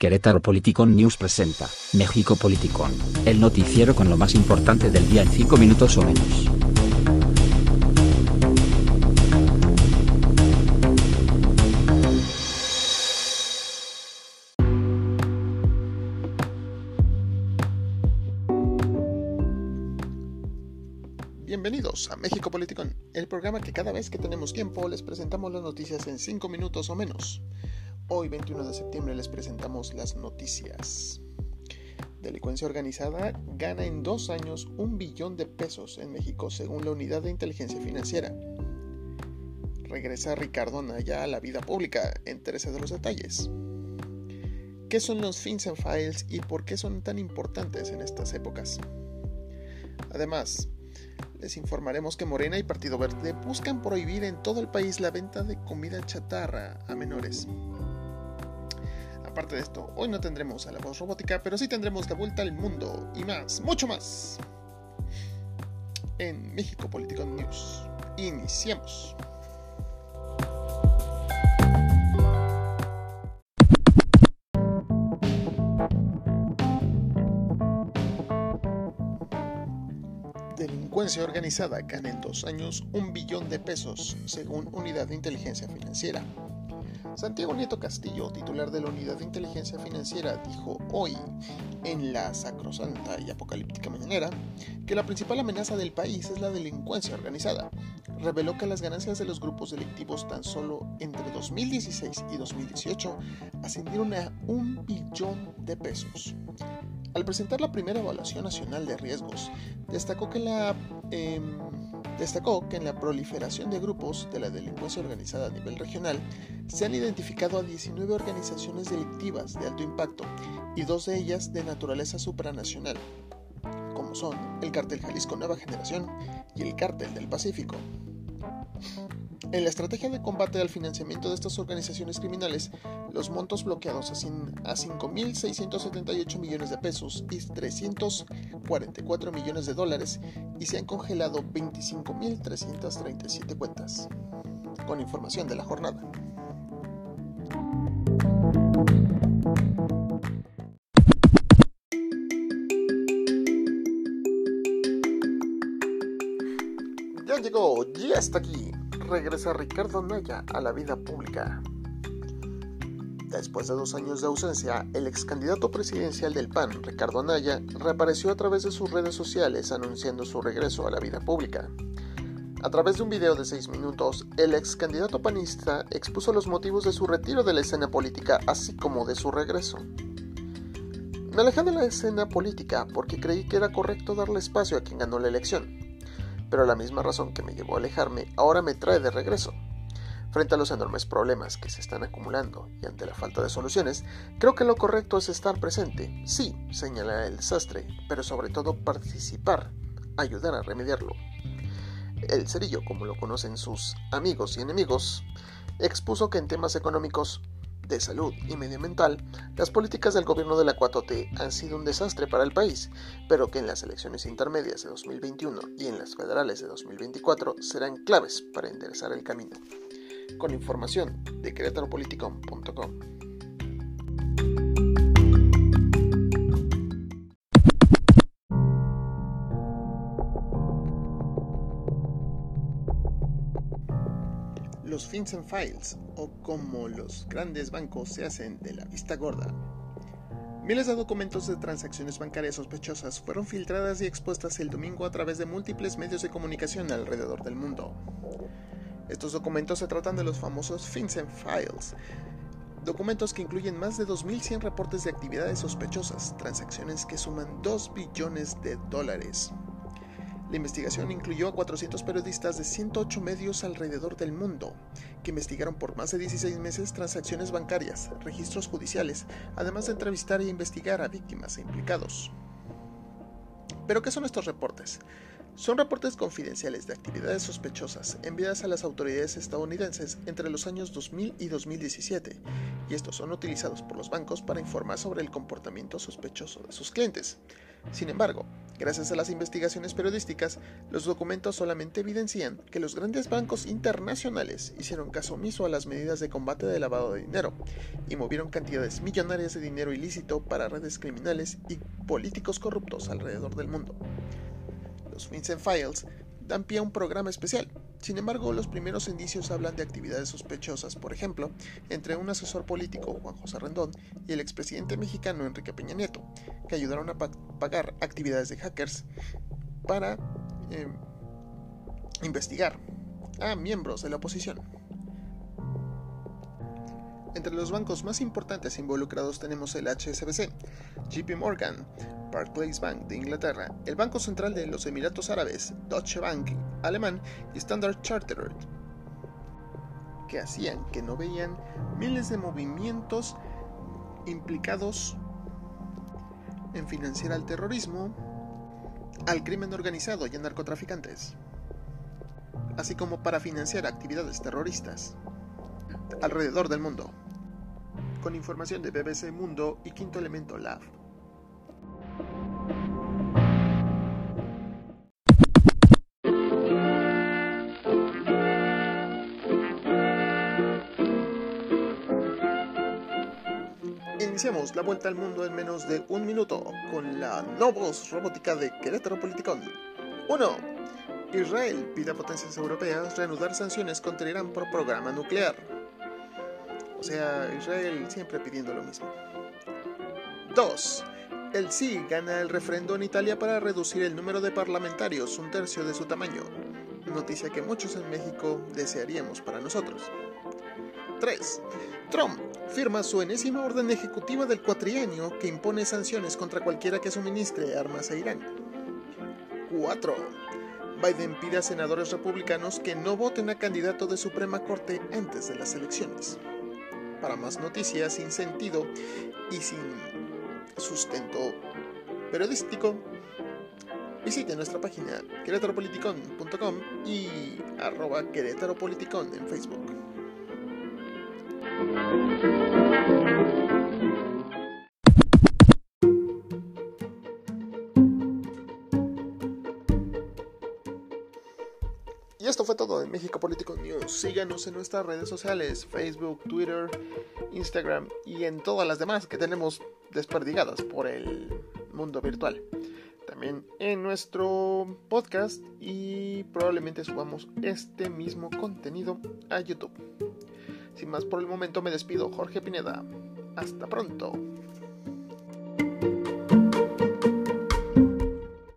Querétaro Politicon News presenta México Politicon, el noticiero con lo más importante del día en 5 minutos o menos. Bienvenidos a México Politicon, el programa que cada vez que tenemos tiempo les presentamos las noticias en 5 minutos o menos. Hoy 21 de septiembre les presentamos las noticias. Delincuencia organizada gana en dos años un billón de pesos en México según la Unidad de Inteligencia Financiera. Regresa Ricardo Naya a la vida pública, entérese de los detalles. ¿Qué son los Fins and Files y por qué son tan importantes en estas épocas? Además, les informaremos que Morena y Partido Verde buscan prohibir en todo el país la venta de comida chatarra a menores. Aparte de esto, hoy no tendremos a la voz robótica, pero sí tendremos la vuelta al mundo y más, mucho más. En México Político News. Iniciamos. Delincuencia organizada gana en dos años un billón de pesos, según Unidad de Inteligencia Financiera. Santiago Nieto Castillo, titular de la Unidad de Inteligencia Financiera, dijo hoy en la sacrosanta y apocalíptica mañanera que la principal amenaza del país es la delincuencia organizada. Reveló que las ganancias de los grupos delictivos tan solo entre 2016 y 2018 ascendieron a un billón de pesos. Al presentar la primera evaluación nacional de riesgos, destacó que la... Eh, Destacó que en la proliferación de grupos de la delincuencia organizada a nivel regional se han identificado a 19 organizaciones delictivas de alto impacto y dos de ellas de naturaleza supranacional, como son el Cártel Jalisco Nueva Generación y el Cártel del Pacífico. En la estrategia de combate al financiamiento de estas organizaciones criminales, los montos bloqueados a 5.678 millones de pesos y 344 millones de dólares y se han congelado 25.337 cuentas. Con información de la jornada. Regresa Ricardo Naya a la vida pública. Después de dos años de ausencia, el ex candidato presidencial del PAN, Ricardo Anaya, reapareció a través de sus redes sociales anunciando su regreso a la vida pública. A través de un video de seis minutos, el ex candidato panista expuso los motivos de su retiro de la escena política, así como de su regreso. Me alejé de la escena política porque creí que era correcto darle espacio a quien ganó la elección pero la misma razón que me llevó a alejarme ahora me trae de regreso. Frente a los enormes problemas que se están acumulando y ante la falta de soluciones, creo que lo correcto es estar presente, sí, señalar el desastre, pero sobre todo participar, ayudar a remediarlo. El cerillo, como lo conocen sus amigos y enemigos, expuso que en temas económicos de salud y medioambiental, las políticas del gobierno de la 4T han sido un desastre para el país, pero que en las elecciones intermedias de 2021 y en las federales de 2024 serán claves para enderezar el camino. Con información de querétaropoliticom.com. los fins and files o como los grandes bancos se hacen de la vista gorda. Miles de documentos de transacciones bancarias sospechosas fueron filtradas y expuestas el domingo a través de múltiples medios de comunicación alrededor del mundo. Estos documentos se tratan de los famosos fins and files, documentos que incluyen más de 2.100 reportes de actividades sospechosas, transacciones que suman 2 billones de dólares. La investigación incluyó a 400 periodistas de 108 medios alrededor del mundo, que investigaron por más de 16 meses transacciones bancarias, registros judiciales, además de entrevistar e investigar a víctimas e implicados. ¿Pero qué son estos reportes? Son reportes confidenciales de actividades sospechosas enviadas a las autoridades estadounidenses entre los años 2000 y 2017, y estos son utilizados por los bancos para informar sobre el comportamiento sospechoso de sus clientes. Sin embargo, Gracias a las investigaciones periodísticas, los documentos solamente evidencian que los grandes bancos internacionales hicieron caso omiso a las medidas de combate de lavado de dinero y movieron cantidades millonarias de dinero ilícito para redes criminales y políticos corruptos alrededor del mundo. Los Vincent Files dan pie a un programa especial. Sin embargo, los primeros indicios hablan de actividades sospechosas, por ejemplo, entre un asesor político, Juan José Rendón, y el expresidente mexicano Enrique Peña Nieto, que ayudaron a pagar actividades de hackers para em, investigar a miembros de la oposición. Entre los bancos más importantes involucrados tenemos el HSBC, JP Morgan, Barclays Bank de Inglaterra, el Banco Central de los Emiratos Árabes, Deutsche Bank alemán y Standard Chartered, que hacían que no veían miles de movimientos implicados en financiar al terrorismo, al crimen organizado y a narcotraficantes, así como para financiar actividades terroristas alrededor del mundo con información de BBC Mundo y Quinto Elemento Lab. Iniciamos la vuelta al mundo en menos de un minuto con la Novos Robótica de Querétaro Politicón. 1. Israel pide a potencias europeas reanudar sanciones contra Irán por programa nuclear. O sea, Israel siempre pidiendo lo mismo. 2. El sí gana el referendo en Italia para reducir el número de parlamentarios un tercio de su tamaño. Noticia que muchos en México desearíamos para nosotros. 3. Trump firma su enésima orden ejecutiva del cuatrienio que impone sanciones contra cualquiera que suministre armas a Irán. 4. Biden pide a senadores republicanos que no voten a candidato de Suprema Corte antes de las elecciones. Para más noticias sin sentido y sin sustento periodístico, visite nuestra página querétaropoliticon.com y arroba querétaropoliticon en Facebook. Esto fue todo en México Político News. Síganos en nuestras redes sociales, Facebook, Twitter, Instagram y en todas las demás que tenemos desperdigadas por el mundo virtual. También en nuestro podcast y probablemente subamos este mismo contenido a YouTube. Sin más por el momento me despido, Jorge Pineda. Hasta pronto.